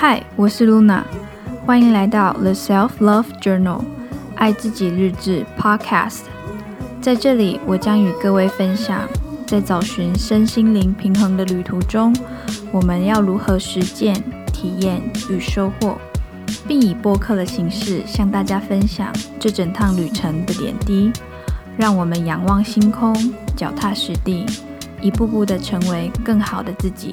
嗨，我是 Luna，欢迎来到 The Self Love Journal 爱自己日志 Podcast。在这里，我将与各位分享，在找寻身心灵平衡的旅途中，我们要如何实践、体验与收获，并以播客的形式向大家分享这整趟旅程的点滴。让我们仰望星空，脚踏实地，一步步的成为更好的自己。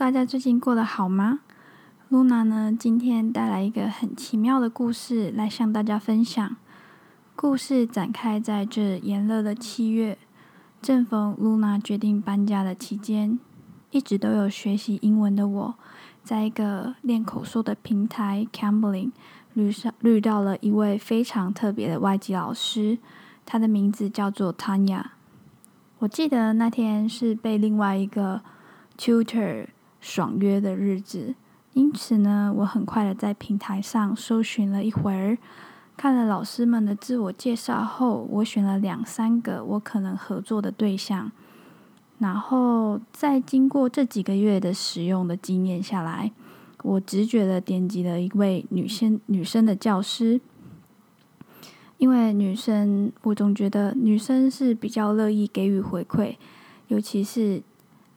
大家最近过得好吗？Luna 呢，今天带来一个很奇妙的故事来向大家分享。故事展开在这炎热的七月，正逢 Luna 决定搬家的期间。一直都有学习英文的我，在一个练口说的平台 Cambly 遇上遇到了一位非常特别的外籍老师，他的名字叫做 Tanya。我记得那天是被另外一个 tutor 爽约的日子，因此呢，我很快的在平台上搜寻了一会儿，看了老师们的自我介绍后，我选了两三个我可能合作的对象，然后再经过这几个月的使用的经验下来，我直觉的点击了一位女生女生的教师，因为女生，我总觉得女生是比较乐意给予回馈，尤其是。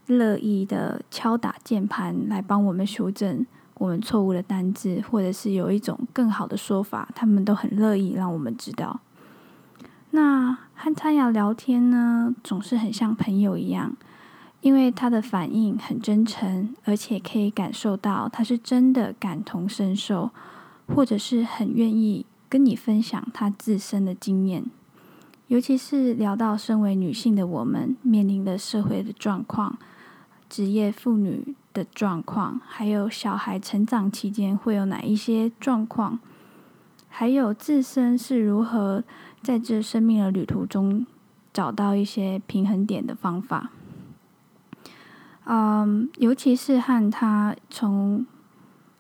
乐意的敲打键盘来帮我们修正我们错误的单字，或者是有一种更好的说法，他们都很乐意让我们知道。那和他要聊天呢，总是很像朋友一样，因为他的反应很真诚，而且可以感受到他是真的感同身受，或者是很愿意跟你分享他自身的经验。尤其是聊到身为女性的我们面临的社会的状况。职业妇女的状况，还有小孩成长期间会有哪一些状况，还有自身是如何在这生命的旅途中找到一些平衡点的方法。嗯，尤其是和他从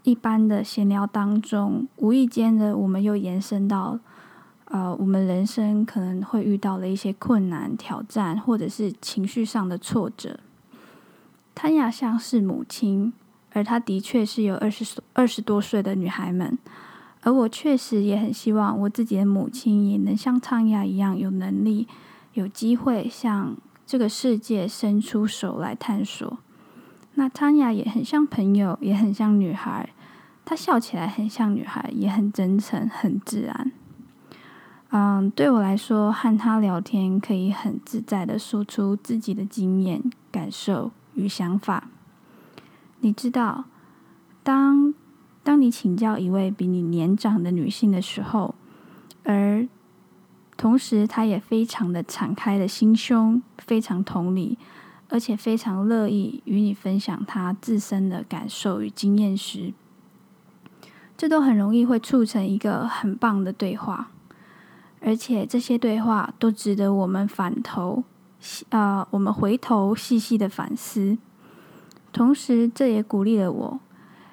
一般的闲聊当中，无意间的我们又延伸到，呃，我们人生可能会遇到的一些困难、挑战，或者是情绪上的挫折。谭雅像是母亲，而她的确是有二十二十多岁的女孩们，而我确实也很希望我自己的母亲也能像谭雅一样有能力、有机会向这个世界伸出手来探索。那谭雅也很像朋友，也很像女孩，她笑起来很像女孩，也很真诚、很自然。嗯，对我来说，和她聊天可以很自在地说出自己的经验、感受。与想法，你知道，当当你请教一位比你年长的女性的时候，而同时她也非常的敞开的心胸，非常同理，而且非常乐意与你分享她自身的感受与经验时，这都很容易会促成一个很棒的对话，而且这些对话都值得我们反头。啊、呃，我们回头细细的反思，同时这也鼓励了我，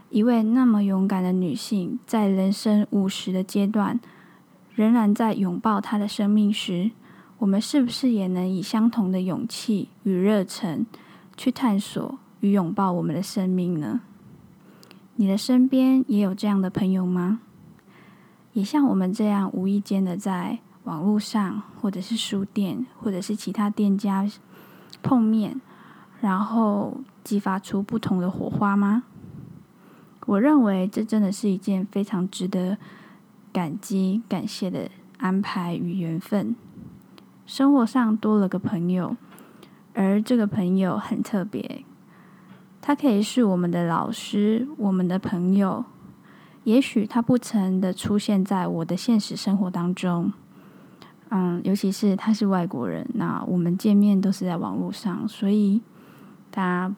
一位那么勇敢的女性，在人生五十的阶段，仍然在拥抱她的生命时，我们是不是也能以相同的勇气与热忱，去探索与拥抱我们的生命呢？你的身边也有这样的朋友吗？也像我们这样无意间的在。网络上，或者是书店，或者是其他店家碰面，然后激发出不同的火花吗？我认为这真的是一件非常值得感激、感谢的安排与缘分。生活上多了个朋友，而这个朋友很特别，他可以是我们的老师、我们的朋友。也许他不曾的出现在我的现实生活当中。嗯，尤其是他是外国人，那我们见面都是在网络上，所以他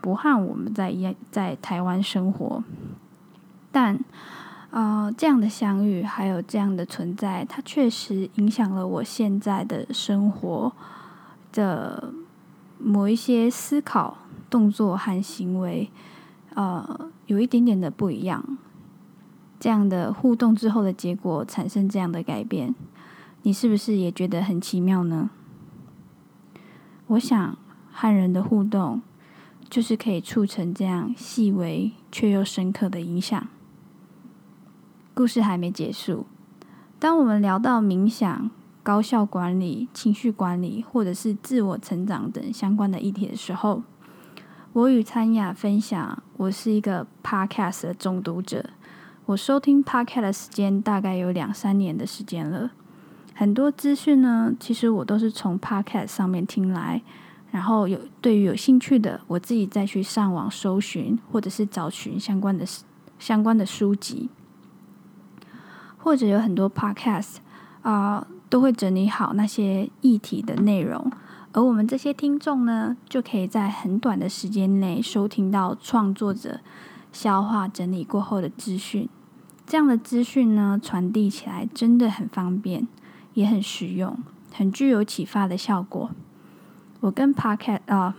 不和我们在一在台湾生活。但，呃，这样的相遇还有这样的存在，它确实影响了我现在的生活的某一些思考、动作和行为，呃，有一点点的不一样。这样的互动之后的结果，产生这样的改变。你是不是也觉得很奇妙呢？我想和人的互动，就是可以促成这样细微却又深刻的影响。故事还没结束。当我们聊到冥想、高效管理、情绪管理，或者是自我成长等相关的议题的时候，我与参雅分享，我是一个 Podcast 的中毒者。我收听 Podcast 的时间大概有两三年的时间了。很多资讯呢，其实我都是从 Podcast 上面听来，然后有对于有兴趣的，我自己再去上网搜寻，或者是找寻相关的相关的书籍。或者有很多 podcast 啊、都会整理好那些议题的内容，而我们这些听众呢，就可以在很短的时间内收听到创作者消化整理过后的资讯。这样的资讯呢，传递起来真的很方便，也很实用，很具有启发的效果。我跟 podcast 啊、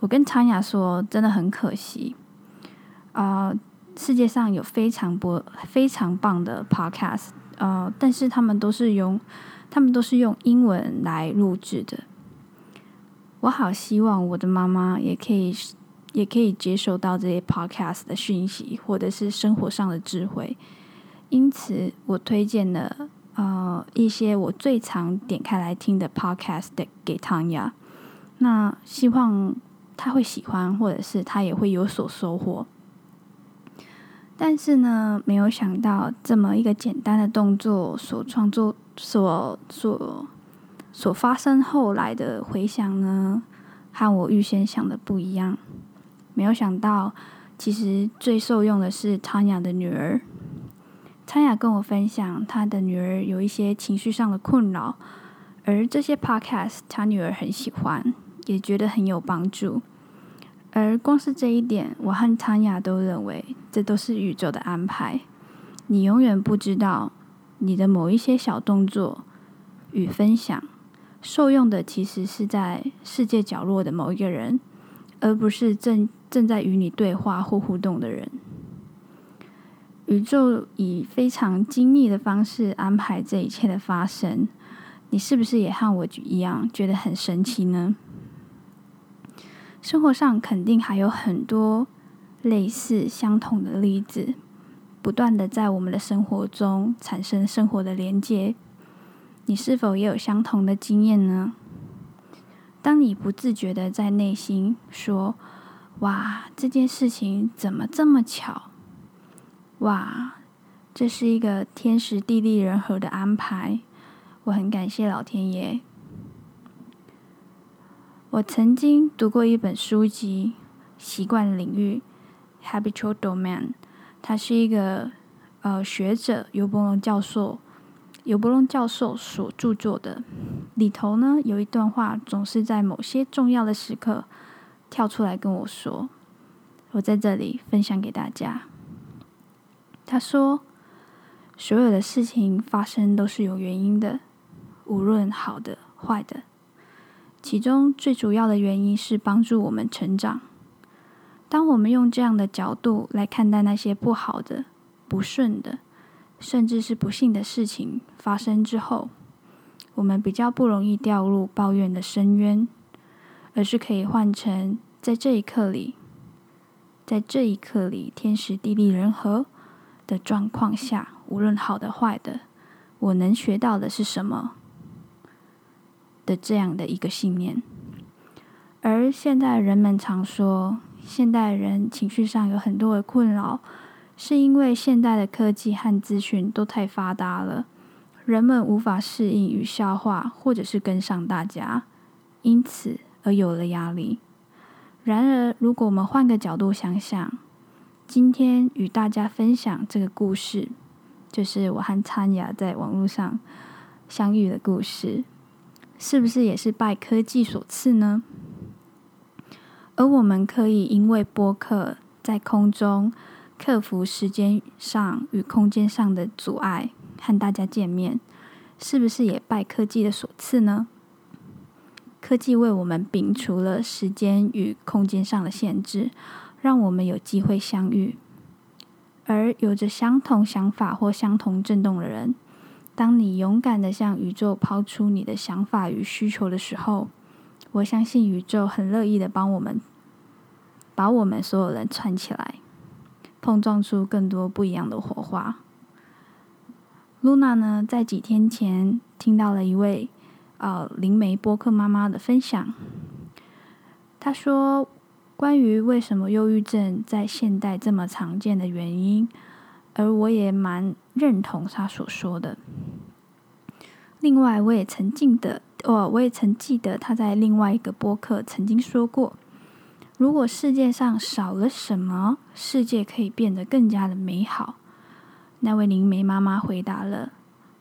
我跟昌雅说，真的很可惜啊。世界上有非常多非常棒的 podcast，呃，但是他们都是用他们都是用英文来录制的。我好希望我的妈妈也可以也可以接受到这些 podcast 的讯息，或者是生活上的智慧。因此，我推荐了呃一些我最常点开来听的 podcast 给 Tanya。那希望他会喜欢，或者是他也会有所收获。但是呢，没有想到这么一个简单的动作所创作、所所所发生后来的回响呢，和我预先想的不一样。没有想到，其实最受用的是汤雅的女儿。汤雅跟我分享，她的女儿有一些情绪上的困扰，而这些 podcast 她女儿很喜欢，也觉得很有帮助。而光是这一点，我和汤雅都认为，这都是宇宙的安排。你永远不知道，你的某一些小动作与分享，受用的其实是在世界角落的某一个人，而不是正正在与你对话或互动的人。宇宙以非常精密的方式安排这一切的发生，你是不是也和我一样觉得很神奇呢？生活上肯定还有很多类似相同的例子，不断的在我们的生活中产生生活的连接。你是否也有相同的经验呢？当你不自觉的在内心说：“哇，这件事情怎么这么巧？哇，这是一个天时地利人和的安排。”我很感谢老天爷。我曾经读过一本书籍《习惯领域》（Habitual Domain），它是一个呃学者尤伯龙教授尤伯龙教授所著作的。里头呢有一段话，总是在某些重要的时刻跳出来跟我说，我在这里分享给大家。他说：“所有的事情发生都是有原因的，无论好的坏的。”其中最主要的原因是帮助我们成长。当我们用这样的角度来看待那些不好的、不顺的，甚至是不幸的事情发生之后，我们比较不容易掉入抱怨的深渊，而是可以换成在这一刻里，在这一刻里天时地利人和的状况下，无论好的坏的，我能学到的是什么？的这样的一个信念，而现在人们常说，现代人情绪上有很多的困扰，是因为现代的科技和资讯都太发达了，人们无法适应与消化，或者是跟上大家，因此而有了压力。然而，如果我们换个角度想想，今天与大家分享这个故事，就是我和参雅在网络上相遇的故事。是不是也是拜科技所赐呢？而我们可以因为播客在空中克服时间上与空间上的阻碍，和大家见面，是不是也拜科技的所赐呢？科技为我们摒除了时间与空间上的限制，让我们有机会相遇，而有着相同想法或相同震动的人，当你勇敢地向宇宙抛出你的想法与需求的时候，我相信宇宙很乐意的帮我们把我们所有人串起来，碰撞出更多不一样的火花。露娜呢，在几天前听到了一位呃灵媒播客妈妈的分享，她说关于为什么忧郁症在现代这么常见的原因。而我也蛮认同他所说的。另外，我也曾记得，哦，我也曾记得他在另外一个播客曾经说过：如果世界上少了什么，世界可以变得更加的美好。那位灵媒妈妈回答了：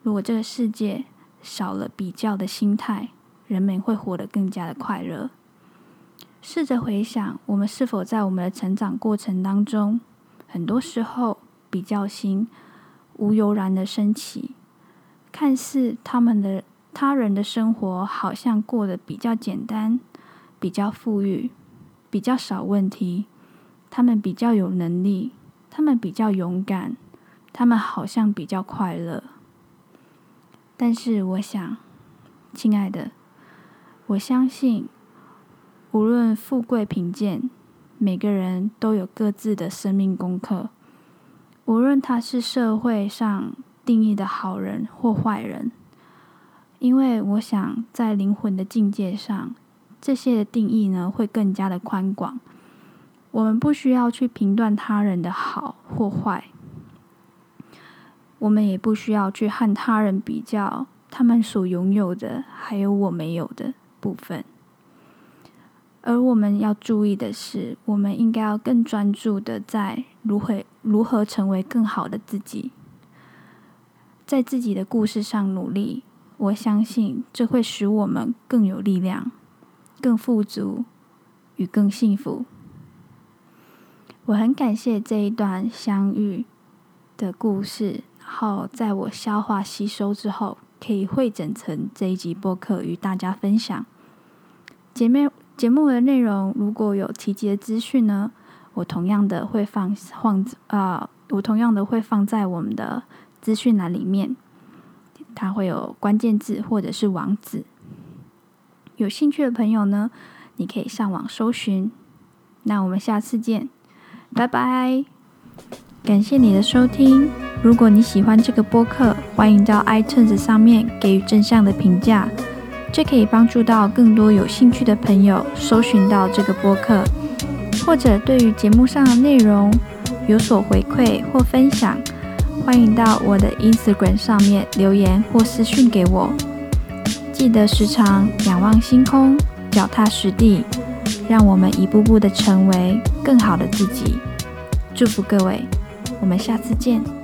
如果这个世界少了比较的心态，人们会活得更加的快乐。试着回想，我们是否在我们的成长过程当中，很多时候。比较心无由然的升起，看似他们的他人的生活好像过得比较简单、比较富裕、比较少问题，他们比较有能力，他们比较勇敢，他们好像比较快乐。但是我想，亲爱的，我相信，无论富贵贫贱，每个人都有各自的生命功课。无论他是社会上定义的好人或坏人，因为我想在灵魂的境界上，这些的定义呢会更加的宽广。我们不需要去评断他人的好或坏，我们也不需要去和他人比较他们所拥有的还有我没有的部分。而我们要注意的是，我们应该要更专注的在如何如何成为更好的自己，在自己的故事上努力。我相信这会使我们更有力量、更富足与更幸福。我很感谢这一段相遇的故事，然后在我消化吸收之后，可以汇整成这一集播客与大家分享。姐妹。节目的内容如果有提及的资讯呢，我同样的会放放啊、呃，我同样的会放在我们的资讯栏里面，它会有关键字或者是网址。有兴趣的朋友呢，你可以上网搜寻。那我们下次见，拜拜！感谢你的收听。如果你喜欢这个播客，欢迎到 iTunes 上面给予正向的评价。这可以帮助到更多有兴趣的朋友搜寻到这个播客，或者对于节目上的内容有所回馈或分享，欢迎到我的 Instagram 上面留言或私讯给我。记得时常仰望星空，脚踏实地，让我们一步步的成为更好的自己。祝福各位，我们下次见。